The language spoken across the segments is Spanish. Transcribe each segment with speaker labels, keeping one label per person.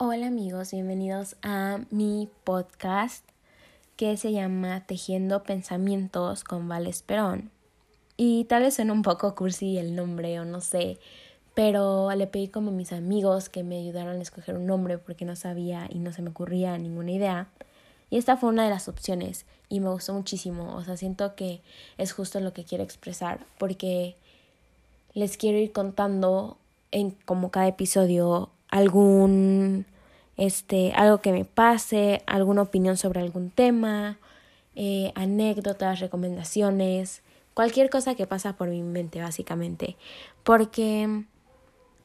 Speaker 1: Hola amigos, bienvenidos a mi podcast que se llama Tejiendo Pensamientos con Val Esperón. Y tal vez suene un poco cursi el nombre o no sé, pero le pedí como a mis amigos que me ayudaran a escoger un nombre porque no sabía y no se me ocurría ninguna idea. Y esta fue una de las opciones y me gustó muchísimo, o sea, siento que es justo lo que quiero expresar porque les quiero ir contando en como cada episodio algún este algo que me pase, alguna opinión sobre algún tema, eh, anécdotas, recomendaciones, cualquier cosa que pasa por mi mente básicamente, porque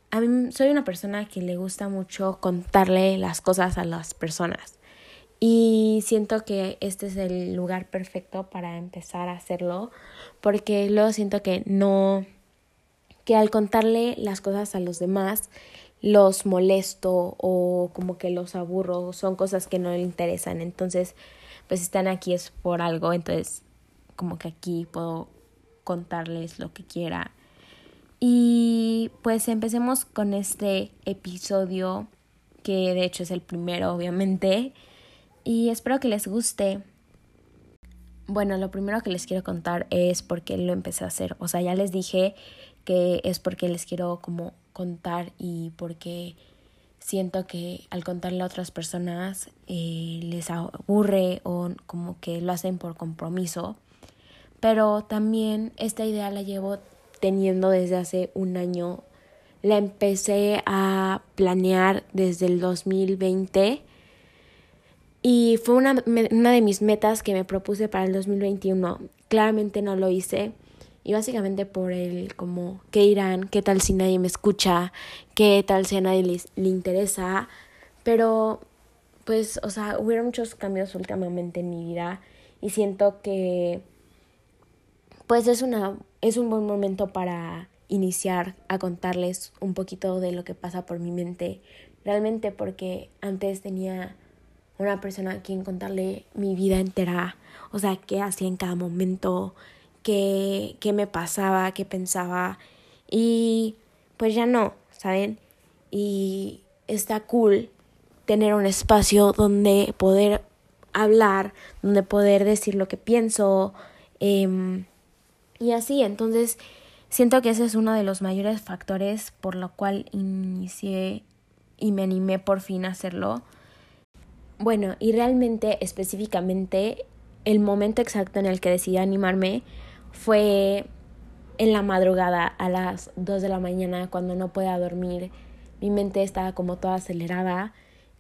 Speaker 1: a mí soy una persona que le gusta mucho contarle las cosas a las personas. Y siento que este es el lugar perfecto para empezar a hacerlo porque luego siento que no que al contarle las cosas a los demás los molesto o como que los aburro, son cosas que no le interesan. Entonces, pues están aquí es por algo, entonces como que aquí puedo contarles lo que quiera. Y pues empecemos con este episodio, que de hecho es el primero, obviamente, y espero que les guste. Bueno, lo primero que les quiero contar es por qué lo empecé a hacer. O sea, ya les dije que es porque les quiero como contar y porque siento que al contarle a otras personas eh, les aburre o como que lo hacen por compromiso. Pero también esta idea la llevo teniendo desde hace un año. La empecé a planear desde el 2020 y fue una, una de mis metas que me propuse para el 2021. Claramente no lo hice y básicamente por el como, ¿qué irán? ¿Qué tal si nadie me escucha? ¿Qué tal si a nadie le, le interesa? Pero, pues, o sea, hubieron muchos cambios últimamente en mi vida y siento que, pues, es, una, es un buen momento para iniciar a contarles un poquito de lo que pasa por mi mente. Realmente porque antes tenía una persona a quien contarle mi vida entera, o sea, qué hacía en cada momento, qué, me pasaba, qué pensaba y pues ya no, ¿saben? Y está cool tener un espacio donde poder hablar, donde poder decir lo que pienso eh, y así, entonces siento que ese es uno de los mayores factores por lo cual inicié y me animé por fin a hacerlo. Bueno, y realmente específicamente el momento exacto en el que decidí animarme fue en la madrugada a las 2 de la mañana cuando no podía dormir. Mi mente estaba como toda acelerada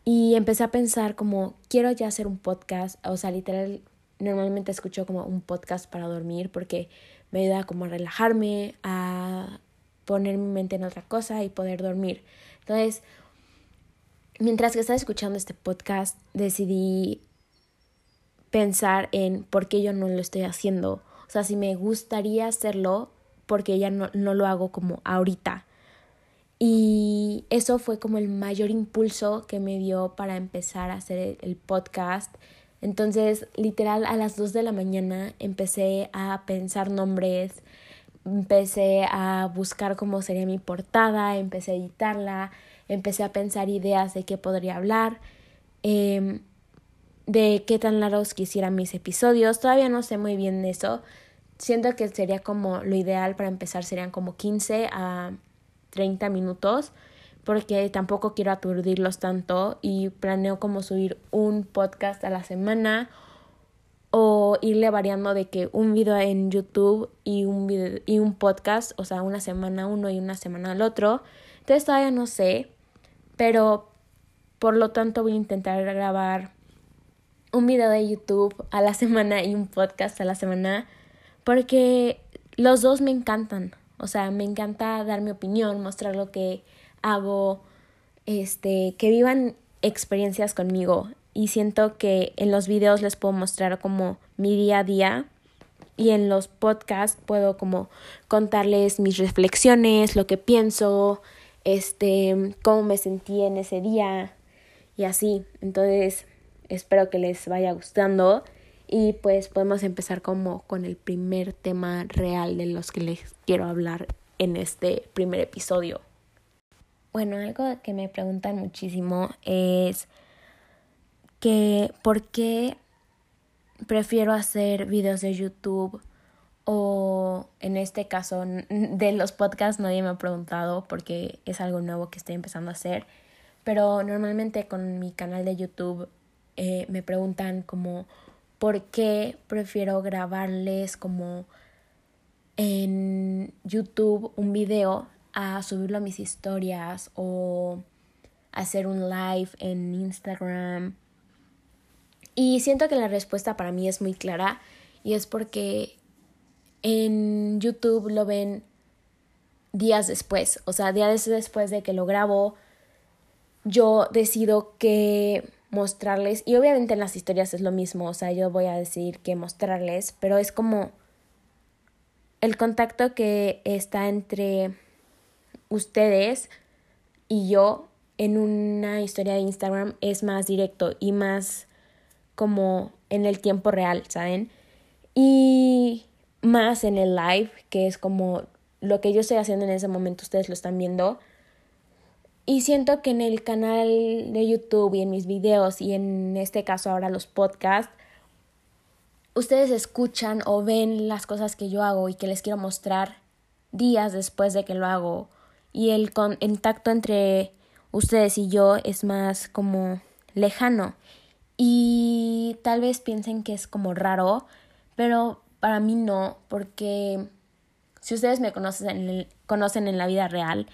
Speaker 1: y empecé a pensar como quiero ya hacer un podcast, o sea, literal normalmente escucho como un podcast para dormir porque me ayuda como a relajarme, a poner mi mente en otra cosa y poder dormir. Entonces, mientras que estaba escuchando este podcast, decidí pensar en por qué yo no lo estoy haciendo sea, si me gustaría hacerlo, porque ya no, no lo hago como ahorita. Y eso fue como el mayor impulso que me dio para empezar a hacer el podcast. Entonces, literal, a las 2 de la mañana empecé a pensar nombres, empecé a buscar cómo sería mi portada, empecé a editarla, empecé a pensar ideas de qué podría hablar, eh, de qué tan largos quisiera mis episodios. Todavía no sé muy bien eso, siento que sería como lo ideal para empezar serían como 15 a 30 minutos porque tampoco quiero aturdirlos tanto y planeo como subir un podcast a la semana o irle variando de que un video en YouTube y un video, y un podcast, o sea, una semana uno y una semana al otro. Entonces todavía no sé, pero por lo tanto voy a intentar grabar un video de YouTube a la semana y un podcast a la semana porque los dos me encantan. O sea, me encanta dar mi opinión, mostrar lo que hago, este, que vivan experiencias conmigo. Y siento que en los videos les puedo mostrar como mi día a día y en los podcasts puedo como contarles mis reflexiones, lo que pienso, este, cómo me sentí en ese día y así. Entonces, espero que les vaya gustando y pues podemos empezar como con el primer tema real de los que les quiero hablar en este primer episodio. bueno, algo que me preguntan muchísimo es que por qué prefiero hacer videos de YouTube o en este caso de los podcasts nadie me ha preguntado porque es algo nuevo que estoy empezando a hacer, pero normalmente con mi canal de YouTube eh, me preguntan como por qué prefiero grabarles como en YouTube un video a subirlo a mis historias o hacer un live en Instagram. Y siento que la respuesta para mí es muy clara y es porque en YouTube lo ven días después, o sea, días después de que lo grabo, yo decido que mostrarles, y obviamente en las historias es lo mismo, o sea, yo voy a decir que mostrarles, pero es como el contacto que está entre ustedes y yo en una historia de Instagram es más directo y más como en el tiempo real, ¿saben? Y más en el live, que es como lo que yo estoy haciendo en ese momento, ustedes lo están viendo. Y siento que en el canal de YouTube y en mis videos y en este caso ahora los podcasts, ustedes escuchan o ven las cosas que yo hago y que les quiero mostrar días después de que lo hago. Y el contacto entre ustedes y yo es más como lejano. Y tal vez piensen que es como raro, pero para mí no, porque si ustedes me conocen en, conocen en la vida real,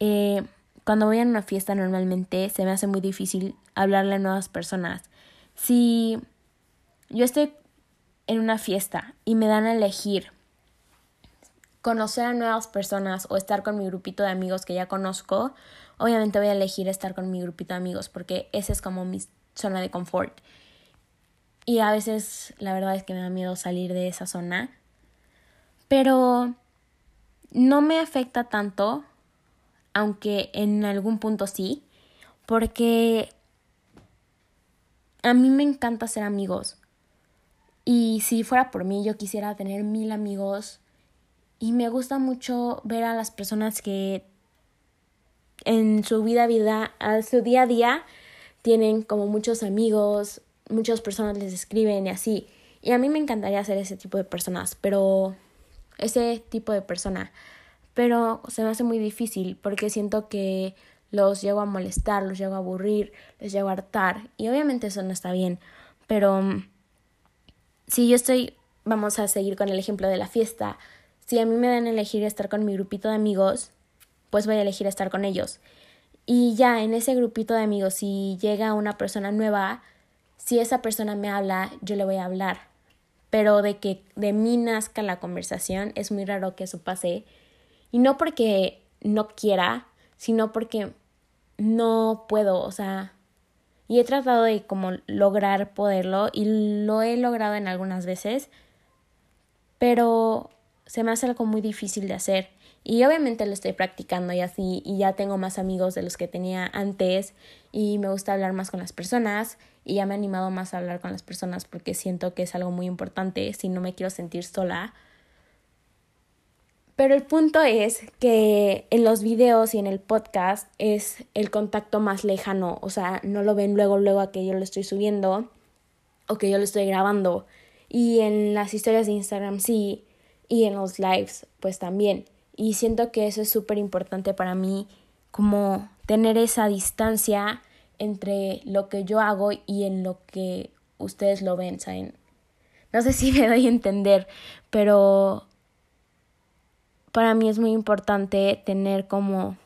Speaker 1: eh, cuando voy a una fiesta normalmente se me hace muy difícil hablarle a nuevas personas. Si yo estoy en una fiesta y me dan a elegir conocer a nuevas personas o estar con mi grupito de amigos que ya conozco, obviamente voy a elegir estar con mi grupito de amigos porque esa es como mi zona de confort. Y a veces la verdad es que me da miedo salir de esa zona. Pero no me afecta tanto, aunque en algún punto sí, porque a mí me encanta ser amigos. Y si fuera por mí, yo quisiera tener mil amigos. Y me gusta mucho ver a las personas que en su vida, vida, a su día a día, tienen como muchos amigos, muchas personas les escriben y así. Y a mí me encantaría ser ese tipo de personas, pero ese tipo de persona. Pero se me hace muy difícil porque siento que los llego a molestar, los llego a aburrir, les llego a hartar. Y obviamente eso no está bien. Pero mm, si yo estoy, vamos a seguir con el ejemplo de la fiesta. Si a mí me dan a elegir estar con mi grupito de amigos, pues voy a elegir estar con ellos. Y ya en ese grupito de amigos, si llega una persona nueva, si esa persona me habla, yo le voy a hablar. Pero de que de mí nazca la conversación, es muy raro que eso pase. Y no porque no quiera, sino porque no puedo, o sea, y he tratado de como lograr poderlo y lo he logrado en algunas veces, pero se me hace algo muy difícil de hacer. Y obviamente lo estoy practicando y así, y ya tengo más amigos de los que tenía antes, y me gusta hablar más con las personas, y ya me he animado más a hablar con las personas porque siento que es algo muy importante si no me quiero sentir sola. Pero el punto es que en los videos y en el podcast es el contacto más lejano, o sea, no lo ven luego, luego a que yo lo estoy subiendo o que yo lo estoy grabando. Y en las historias de Instagram sí, y en los lives pues también. Y siento que eso es súper importante para mí, como tener esa distancia entre lo que yo hago y en lo que ustedes lo ven, ¿saben? No sé si me doy a entender, pero para mí es muy importante tener como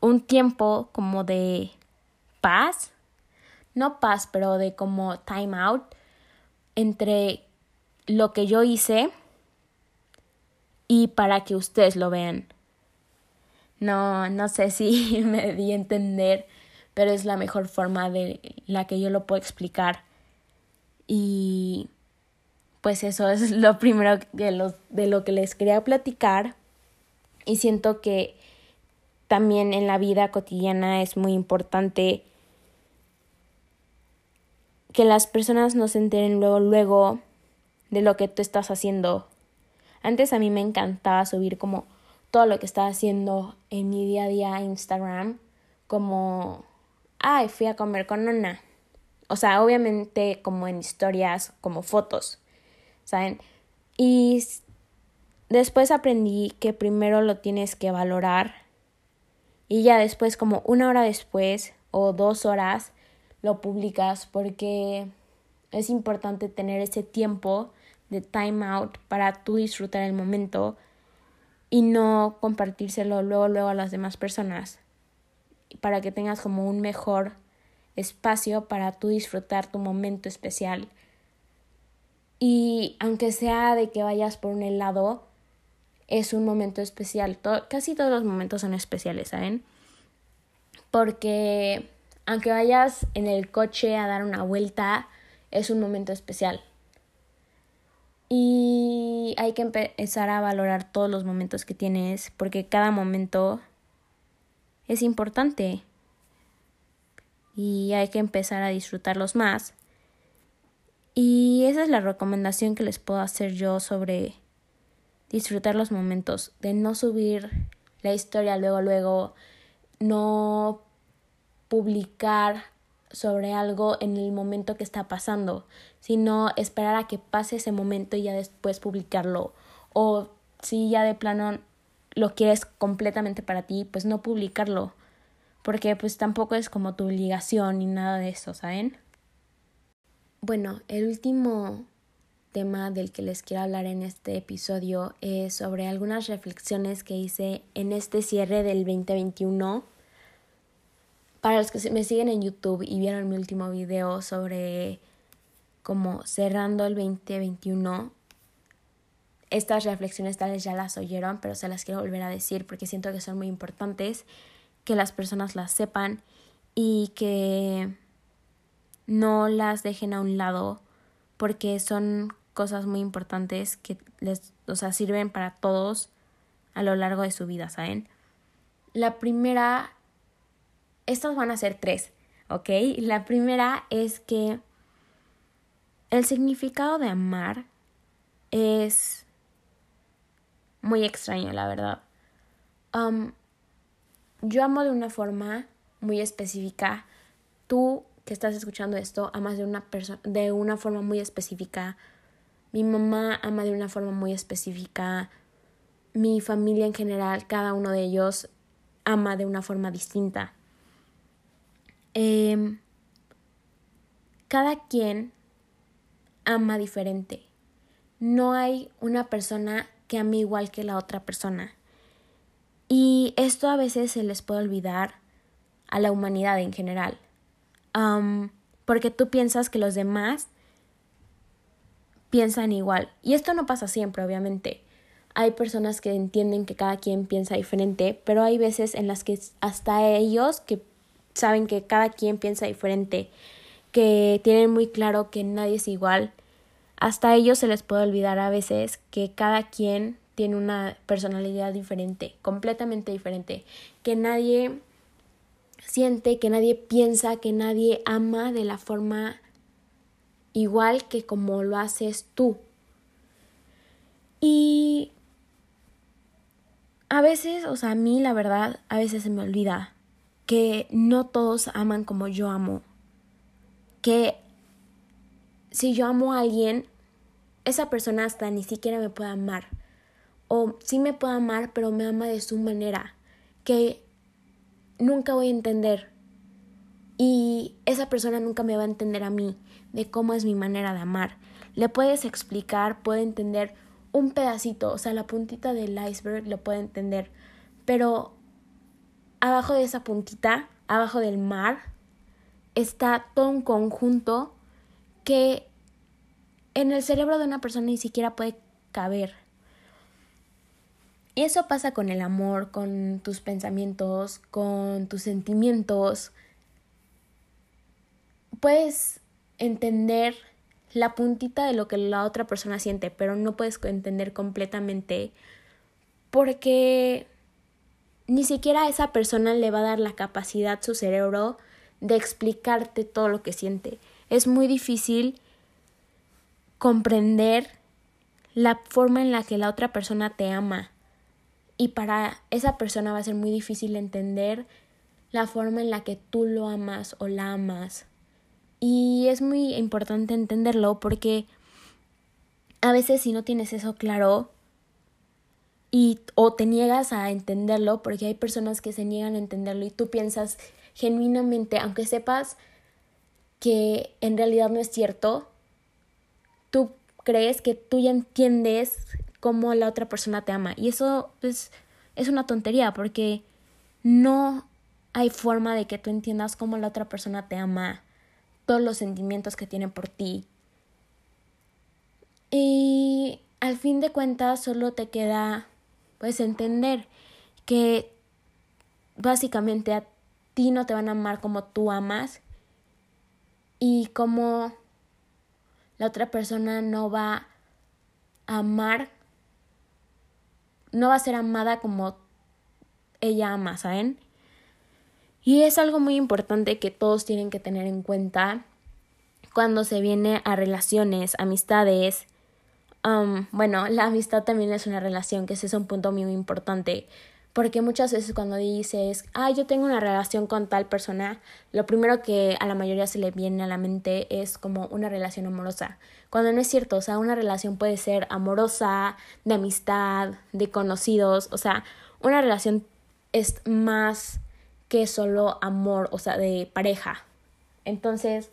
Speaker 1: un tiempo como de paz, no paz, pero de como time out entre lo que yo hice y para que ustedes lo vean. No, no sé si me di a entender, pero es la mejor forma de la que yo lo puedo explicar. Y pues eso es lo primero de lo, de lo que les quería platicar. Y siento que también en la vida cotidiana es muy importante que las personas no se enteren luego, luego de lo que tú estás haciendo antes a mí me encantaba subir como todo lo que estaba haciendo en mi día a día Instagram, como, ay, fui a comer con Ana. O sea, obviamente como en historias, como fotos, ¿saben? Y después aprendí que primero lo tienes que valorar y ya después, como una hora después o dos horas, lo publicas porque es importante tener ese tiempo de time out para tú disfrutar el momento y no compartírselo luego luego a las demás personas para que tengas como un mejor espacio para tú disfrutar tu momento especial. Y aunque sea de que vayas por un helado es un momento especial. Casi todos los momentos son especiales saben porque aunque vayas en el coche a dar una vuelta es un momento especial. Y hay que empezar a valorar todos los momentos que tienes porque cada momento es importante. Y hay que empezar a disfrutarlos más. Y esa es la recomendación que les puedo hacer yo sobre disfrutar los momentos, de no subir la historia luego, luego, no publicar sobre algo en el momento que está pasando, sino esperar a que pase ese momento y ya después publicarlo. O si ya de plano lo quieres completamente para ti, pues no publicarlo, porque pues tampoco es como tu obligación ni nada de eso, ¿saben? Bueno, el último tema del que les quiero hablar en este episodio es sobre algunas reflexiones que hice en este cierre del 2021 para los que me siguen en YouTube y vieron mi último video sobre como cerrando el 2021, estas reflexiones tales ya las oyeron, pero se las quiero volver a decir porque siento que son muy importantes que las personas las sepan y que no las dejen a un lado porque son cosas muy importantes que les, o sea, sirven para todos a lo largo de su vida, ¿saben? La primera estas van a ser tres, ¿ok? La primera es que el significado de amar es muy extraño, la verdad. Um, yo amo de una forma muy específica. Tú que estás escuchando esto amas de una de una forma muy específica. Mi mamá ama de una forma muy específica. Mi familia en general, cada uno de ellos ama de una forma distinta. Em, cada quien ama diferente. No hay una persona que ame igual que la otra persona. Y esto a veces se les puede olvidar a la humanidad en general. porque tú piensas que los demás piensan igual. Y esto no pasa siempre, obviamente. Hay personas que entienden que cada quien piensa diferente, pero hay veces en las que hasta ellos que saben que cada quien piensa diferente, que tienen muy claro que nadie es igual. Hasta ellos se les puede olvidar a veces que cada quien tiene una personalidad diferente, completamente diferente, que nadie siente, que nadie piensa, que nadie ama de la forma igual que como lo haces tú. Y a veces, o sea, a mí la verdad, a veces se me olvida que no todos aman como yo amo. Que si yo amo a alguien, esa persona hasta ni siquiera me puede amar. O sí me puede amar, pero me ama de su manera. Que nunca voy a entender. Y esa persona nunca me va a entender a mí de cómo es mi manera de amar. Le puedes explicar, puede entender un pedacito, o sea, la puntita del iceberg lo puede entender, pero abajo de esa puntita, abajo del mar, está todo un conjunto que en el cerebro de una persona ni siquiera puede caber. Y eso pasa con el amor, con tus pensamientos, con tus sentimientos. Puedes entender la puntita de lo que la otra persona siente, pero no puedes entender completamente porque ni siquiera a esa persona le va a dar la capacidad su cerebro de explicarte todo lo que siente. Es muy difícil comprender la forma en la que la otra persona te ama y para esa persona va a ser muy difícil entender la forma en la que tú lo amas o la amas. Y es muy importante entenderlo porque a veces si no tienes eso claro y o te niegas a entenderlo porque hay personas que se niegan a entenderlo y tú piensas genuinamente, aunque sepas que en realidad no es cierto, tú crees que tú ya entiendes cómo la otra persona te ama. Y eso pues, es una tontería porque no hay forma de que tú entiendas cómo la otra persona te ama, todos los sentimientos que tiene por ti. Y al fin de cuentas solo te queda pues entender que básicamente a ti no te van a amar como tú amas y como la otra persona no va a amar, no va a ser amada como ella ama, ¿saben? Y es algo muy importante que todos tienen que tener en cuenta cuando se viene a relaciones, amistades. Um, bueno, la amistad también es una relación, que ese es un punto muy importante. Porque muchas veces cuando dices, ah, yo tengo una relación con tal persona, lo primero que a la mayoría se le viene a la mente es como una relación amorosa. Cuando no es cierto, o sea, una relación puede ser amorosa, de amistad, de conocidos, o sea, una relación es más que solo amor, o sea, de pareja. Entonces,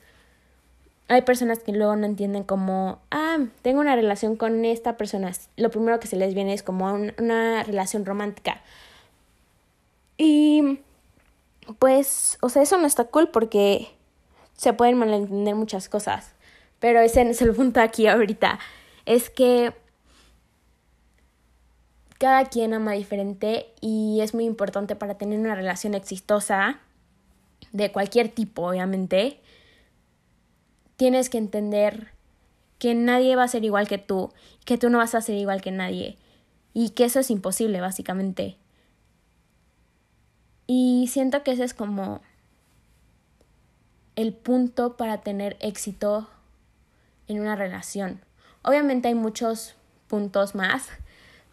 Speaker 1: hay personas que luego no entienden como, ah, tengo una relación con esta persona. Lo primero que se les viene es como una relación romántica. Y pues, o sea, eso no está cool porque se pueden malentender muchas cosas. Pero ese es el punto aquí ahorita. Es que cada quien ama diferente y es muy importante para tener una relación exitosa de cualquier tipo, obviamente. Tienes que entender que nadie va a ser igual que tú, que tú no vas a ser igual que nadie y que eso es imposible, básicamente. Y siento que ese es como el punto para tener éxito en una relación. Obviamente hay muchos puntos más,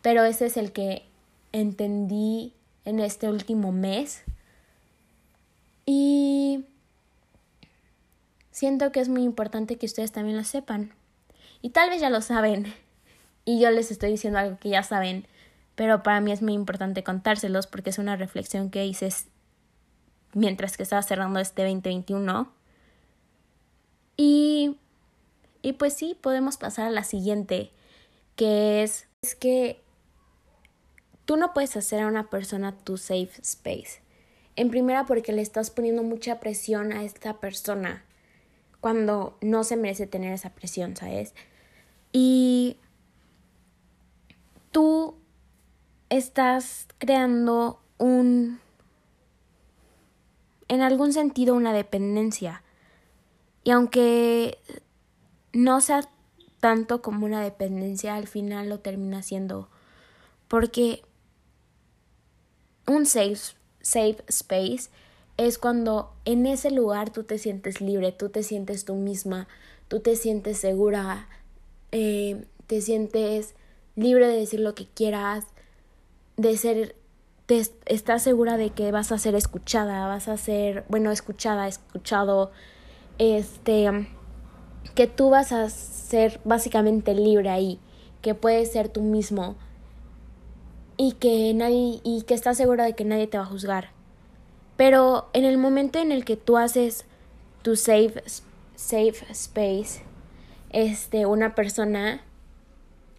Speaker 1: pero ese es el que entendí en este último mes. Y siento que es muy importante que ustedes también lo sepan. Y tal vez ya lo saben. Y yo les estoy diciendo algo que ya saben pero para mí es muy importante contárselos porque es una reflexión que hice mientras que estaba cerrando este 2021. Y, y pues sí, podemos pasar a la siguiente, que es, es que tú no puedes hacer a una persona tu safe space. En primera porque le estás poniendo mucha presión a esta persona cuando no se merece tener esa presión, ¿sabes? Y tú estás creando un, en algún sentido, una dependencia. Y aunque no sea tanto como una dependencia, al final lo termina siendo. Porque un safe, safe space es cuando en ese lugar tú te sientes libre, tú te sientes tú misma, tú te sientes segura, eh, te sientes libre de decir lo que quieras, de ser, te, estás segura de que vas a ser escuchada, vas a ser, bueno, escuchada, escuchado, este, que tú vas a ser básicamente libre ahí, que puedes ser tú mismo y que nadie, y que estás segura de que nadie te va a juzgar. Pero en el momento en el que tú haces tu safe, safe space, este, una persona,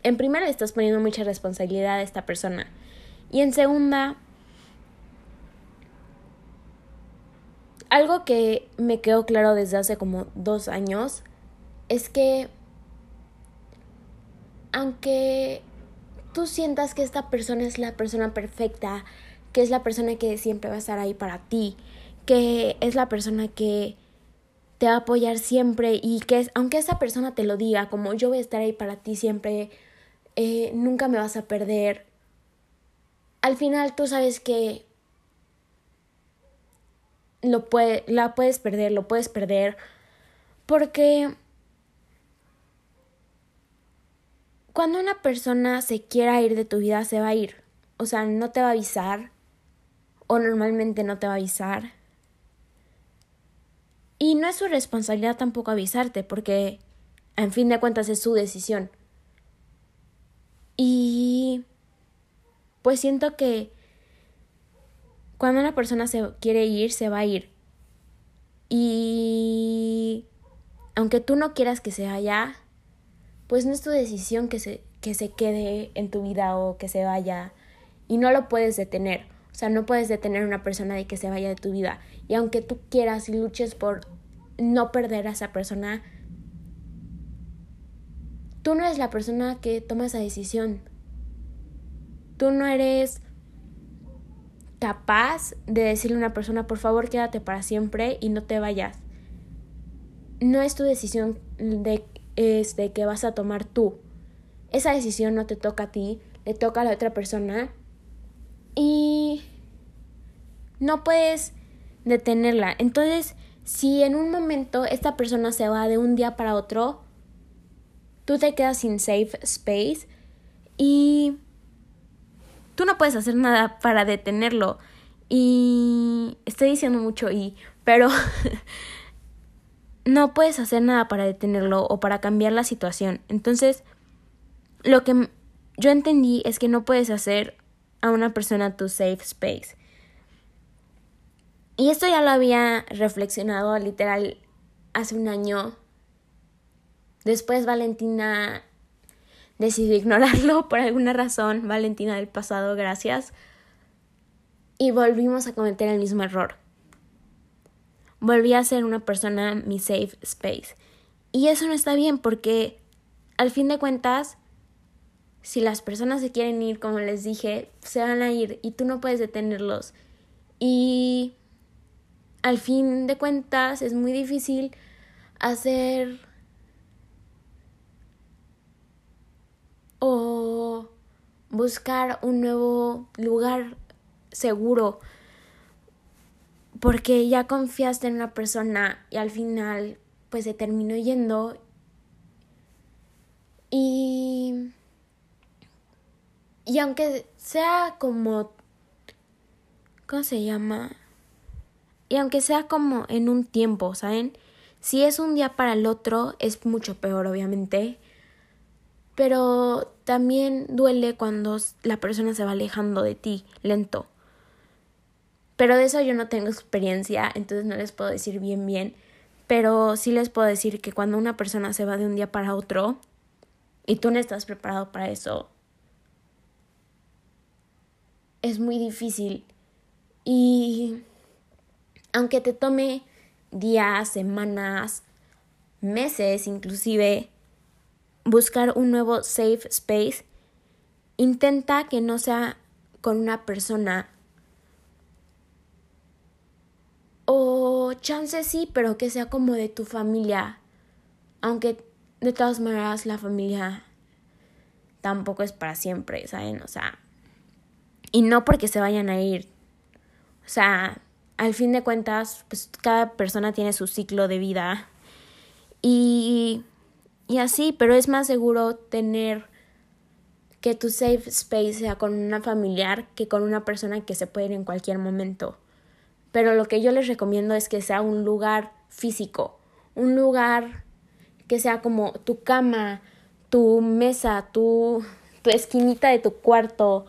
Speaker 1: en primera le estás poniendo mucha responsabilidad a esta persona. Y en segunda, algo que me quedó claro desde hace como dos años es que aunque tú sientas que esta persona es la persona perfecta, que es la persona que siempre va a estar ahí para ti, que es la persona que te va a apoyar siempre y que aunque esa persona te lo diga, como yo voy a estar ahí para ti siempre, eh, nunca me vas a perder, al final tú sabes que lo puede, la puedes perder, lo puedes perder, porque cuando una persona se quiera ir de tu vida, se va a ir. o sea, no te va a avisar o normalmente no te va a avisar. Y no es su responsabilidad tampoco avisarte porque en fin de cuentas es su decisión. Y pues siento que cuando una persona se quiere ir, se va a ir. Y aunque tú no quieras que se vaya, pues no es tu decisión que se, que se quede en tu vida o que se vaya. Y no lo puedes detener. O sea, no puedes detener a una persona de que se vaya de tu vida. Y aunque tú quieras y luches por no perder a esa persona, tú no eres la persona que toma esa decisión. Tú no eres capaz de decirle a una persona, por favor, quédate para siempre y no te vayas. No es tu decisión de, es de que vas a tomar tú. Esa decisión no te toca a ti, le toca a la otra persona. Y no puedes detenerla. Entonces, si en un momento esta persona se va de un día para otro, tú te quedas sin safe space y tú no puedes hacer nada para detenerlo. Y estoy diciendo mucho y, pero no puedes hacer nada para detenerlo o para cambiar la situación. Entonces, lo que yo entendí es que no puedes hacer a una persona tu safe space. Y esto ya lo había reflexionado literal hace un año Después Valentina decidió ignorarlo por alguna razón. Valentina del pasado, gracias. Y volvimos a cometer el mismo error. Volví a ser una persona mi safe space. Y eso no está bien porque al fin de cuentas, si las personas se quieren ir, como les dije, se van a ir y tú no puedes detenerlos. Y al fin de cuentas es muy difícil hacer o buscar un nuevo lugar seguro porque ya confiaste en una persona y al final pues se terminó yendo y y aunque sea como ¿cómo se llama? Y aunque sea como en un tiempo, ¿saben? Si es un día para el otro es mucho peor obviamente pero también duele cuando la persona se va alejando de ti, lento. Pero de eso yo no tengo experiencia, entonces no les puedo decir bien bien, pero sí les puedo decir que cuando una persona se va de un día para otro y tú no estás preparado para eso, es muy difícil. Y aunque te tome días, semanas, meses inclusive, buscar un nuevo safe space, intenta que no sea con una persona o chance sí, pero que sea como de tu familia. Aunque de todas maneras la familia tampoco es para siempre, ¿saben? O sea, y no porque se vayan a ir. O sea, al fin de cuentas, pues cada persona tiene su ciclo de vida. Y y así, pero es más seguro tener que tu safe space sea con una familiar que con una persona que se puede ir en cualquier momento. Pero lo que yo les recomiendo es que sea un lugar físico, un lugar que sea como tu cama, tu mesa, tu, tu esquinita de tu cuarto,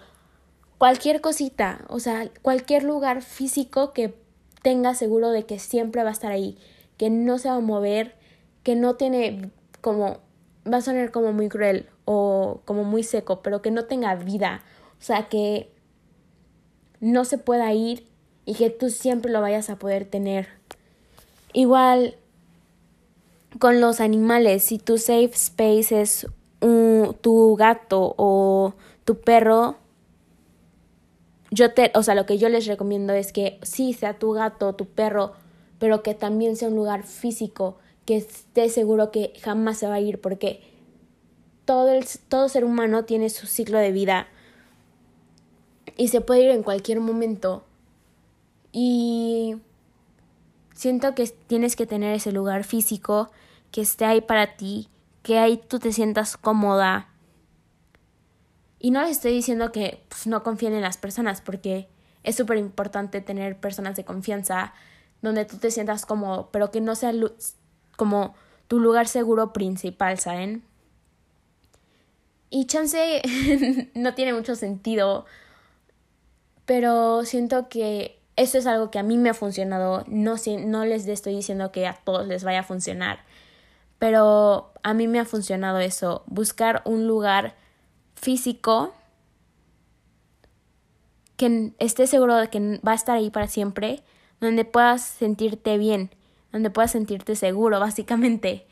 Speaker 1: cualquier cosita, o sea, cualquier lugar físico que tenga seguro de que siempre va a estar ahí, que no se va a mover, que no tiene como, va a sonar como muy cruel o como muy seco, pero que no tenga vida, o sea, que no se pueda ir y que tú siempre lo vayas a poder tener. Igual con los animales, si tu safe space es tu gato o tu perro, yo te, o sea, lo que yo les recomiendo es que sí sea tu gato o tu perro, pero que también sea un lugar físico que esté seguro que jamás se va a ir porque todo, el, todo ser humano tiene su ciclo de vida y se puede ir en cualquier momento. Y siento que tienes que tener ese lugar físico que esté ahí para ti, que ahí tú te sientas cómoda. Y no les estoy diciendo que pues, no confíen en las personas, porque es súper importante tener personas de confianza donde tú te sientas cómodo, pero que no sea como tu lugar seguro principal, ¿saben? Y chance no tiene mucho sentido, pero siento que eso es algo que a mí me ha funcionado. No, no les estoy diciendo que a todos les vaya a funcionar, pero a mí me ha funcionado eso, buscar un lugar físico que esté seguro de que va a estar ahí para siempre, donde puedas sentirte bien, donde puedas sentirte seguro, básicamente.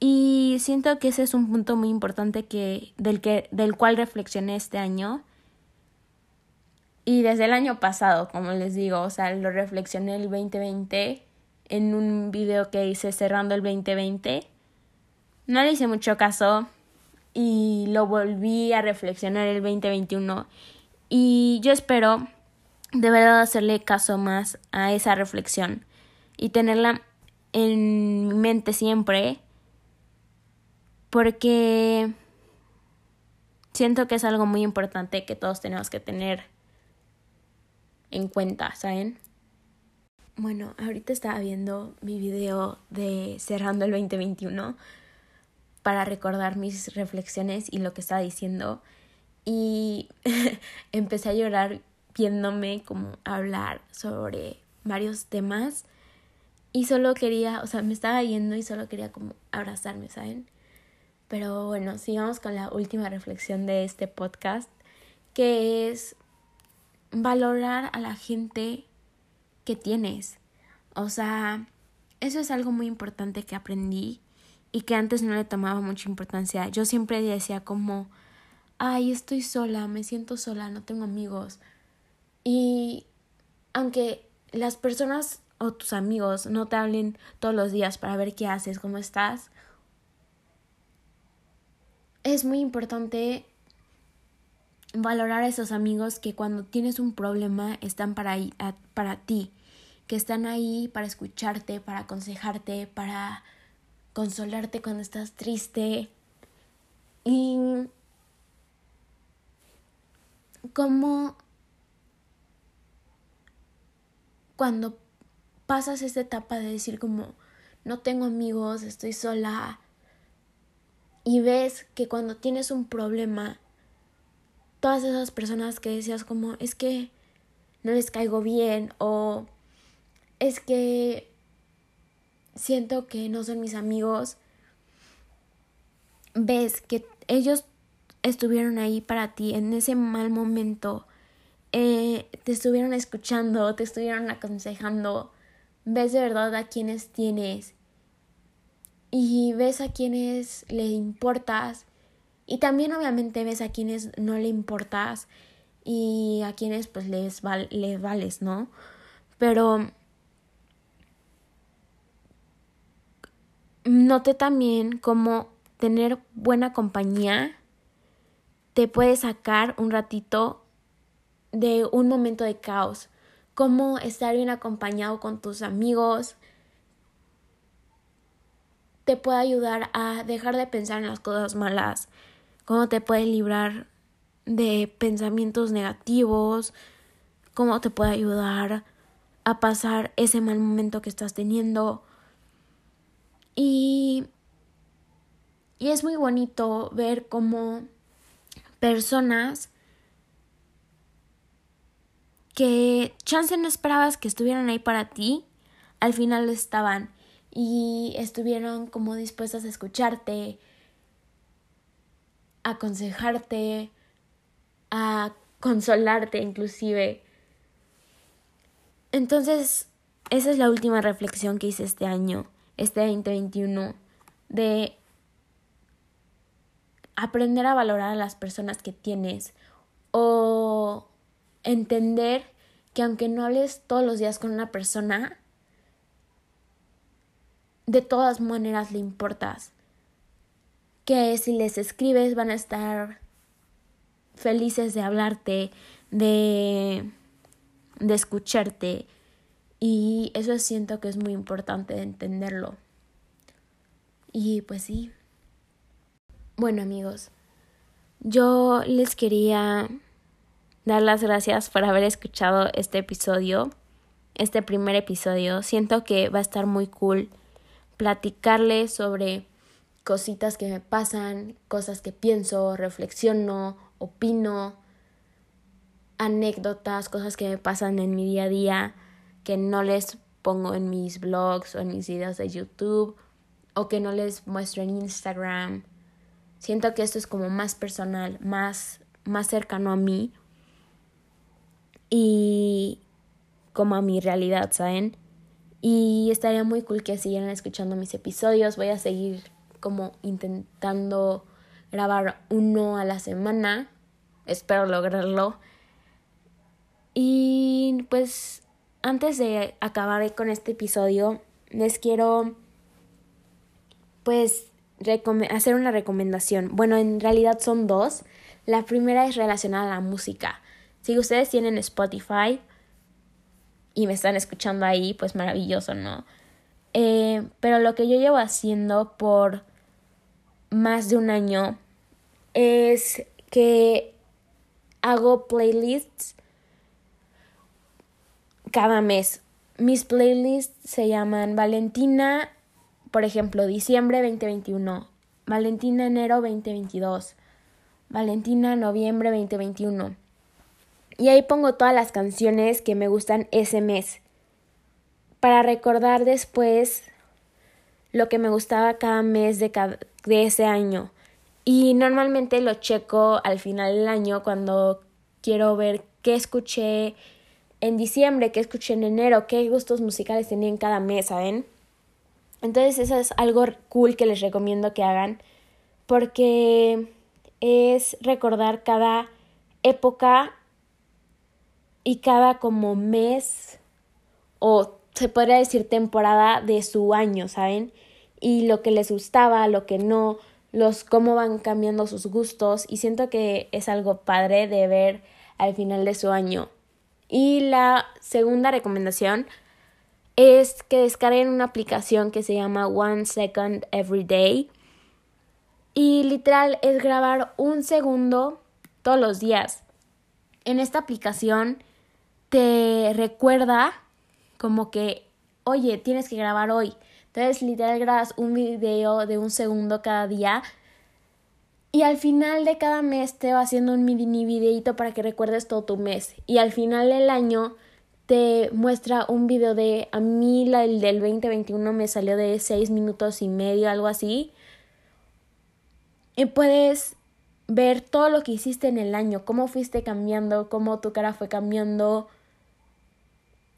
Speaker 1: Y siento que ese es un punto muy importante que, del, que, del cual reflexioné este año. Y desde el año pasado, como les digo, o sea, lo reflexioné el 2020 en un video que hice cerrando el 2020. No le hice mucho caso y lo volví a reflexionar el 2021 y yo espero de verdad hacerle caso más a esa reflexión y tenerla en mi mente siempre porque siento que es algo muy importante que todos tenemos que tener en cuenta, ¿saben? Bueno, ahorita estaba viendo mi video de cerrando el 2021 para recordar mis reflexiones y lo que estaba diciendo y empecé a llorar viéndome como hablar sobre varios temas y solo quería, o sea, me estaba yendo y solo quería como abrazarme, ¿saben? Pero bueno, sigamos con la última reflexión de este podcast, que es valorar a la gente que tienes. O sea, eso es algo muy importante que aprendí y que antes no le tomaba mucha importancia. Yo siempre decía como, ay, estoy sola, me siento sola, no tengo amigos. Y aunque las personas o tus amigos no te hablen todos los días para ver qué haces, cómo estás, es muy importante valorar a esos amigos que cuando tienes un problema están para, ti, que están ahí para escucharte, para aconsejarte, para consolarte cuando estás triste. Y como cuando pasas esta etapa de decir como no tengo amigos, estoy sola y ves que cuando tienes un problema todas esas personas que decías como es que no les caigo bien o es que siento que no son mis amigos ves que ellos estuvieron ahí para ti en ese mal momento, eh, te estuvieron escuchando, te estuvieron aconsejando, ves de verdad a quienes tienes y ves a quienes le importas y también obviamente ves a quienes no le importas y a quienes pues les, val les vales, ¿no? Pero noté también como tener buena compañía te puede sacar un ratito de un momento de caos, como estar bien acompañado con tus amigos, te puede ayudar a dejar de pensar en las cosas malas, cómo te puede librar de pensamientos negativos, cómo te puede ayudar a pasar ese mal momento que estás teniendo. Y, y es muy bonito ver cómo personas que chance no esperabas que estuvieran ahí para ti, al final estaban y estuvieron como dispuestas a escucharte, aconsejarte, a consolarte inclusive. Entonces, esa es la última reflexión que hice este año, este 2021, de aprender a valorar a las personas que tienes o entender que aunque no hables todos los días con una persona, de todas maneras le importas. Que si les escribes van a estar felices de hablarte, de, de escucharte. Y eso siento que es muy importante de entenderlo. Y pues sí. Bueno amigos, yo les quería dar las gracias por haber escuchado este episodio, este primer episodio. Siento que va a estar muy cool platicarles sobre cositas que me pasan, cosas que pienso, reflexiono, opino, anécdotas, cosas que me pasan en mi día a día que no les pongo en mis blogs o en mis videos de YouTube o que no les muestro en Instagram. Siento que esto es como más personal, más, más cercano a mí y como a mi realidad, ¿saben? Y estaría muy cool que siguieran escuchando mis episodios. Voy a seguir como intentando grabar uno a la semana. Espero lograrlo. Y pues antes de acabar con este episodio, les quiero pues hacer una recomendación. Bueno, en realidad son dos. La primera es relacionada a la música. Si ustedes tienen Spotify y me están escuchando ahí, pues maravilloso, ¿no? Eh, pero lo que yo llevo haciendo por más de un año es que hago playlists cada mes. Mis playlists se llaman Valentina, por ejemplo, diciembre 2021, Valentina enero 2022, Valentina noviembre 2021. Y ahí pongo todas las canciones que me gustan ese mes. Para recordar después lo que me gustaba cada mes de, de ese año. Y normalmente lo checo al final del año cuando quiero ver qué escuché en diciembre, qué escuché en enero, qué gustos musicales tenía en cada mes, ¿saben? Entonces eso es algo cool que les recomiendo que hagan porque es recordar cada época y cada como mes o se podría decir temporada de su año, ¿saben? Y lo que les gustaba, lo que no, los cómo van cambiando sus gustos y siento que es algo padre de ver al final de su año. Y la segunda recomendación es que descarguen una aplicación que se llama One Second Every Day. Y literal es grabar un segundo todos los días. En esta aplicación te recuerda como que, oye, tienes que grabar hoy. Entonces, literal, grabas un video de un segundo cada día. Y al final de cada mes te va haciendo un mini videito para que recuerdes todo tu mes. Y al final del año te muestra un video de. A mí el del 2021 me salió de 6 minutos y medio, algo así. Y puedes ver todo lo que hiciste en el año, cómo fuiste cambiando, cómo tu cara fue cambiando,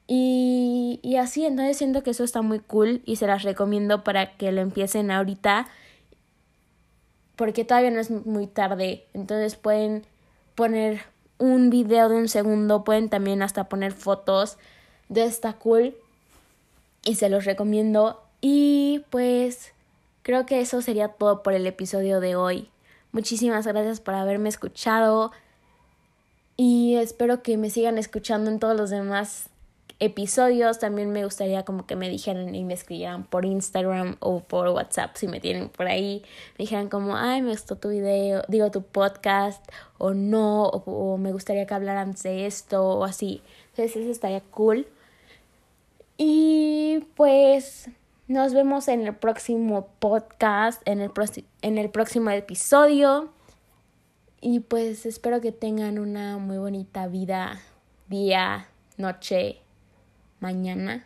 Speaker 1: y, y así, entonces siento que eso está muy cool y se las recomiendo para que lo empiecen ahorita porque todavía no es muy tarde. Entonces pueden poner un video de un segundo, pueden también hasta poner fotos de esta cool y se los recomiendo. Y pues creo que eso sería todo por el episodio de hoy. Muchísimas gracias por haberme escuchado y espero que me sigan escuchando en todos los demás episodios. También me gustaría como que me dijeran y me escribieran por Instagram o por WhatsApp si me tienen por ahí. Me dijeran como, ay, me gustó tu video, digo tu podcast o no, o, me gustaría que hablaran de esto o así. Entonces eso estaría cool. Y pues nos vemos en el próximo podcast, en el, en el próximo episodio. Y pues espero que tengan una muy bonita vida, día, noche, mañana,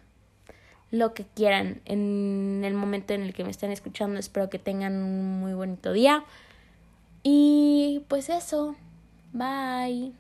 Speaker 1: lo que quieran en el momento en el que me estén escuchando. Espero que tengan un muy bonito día. Y pues eso, bye.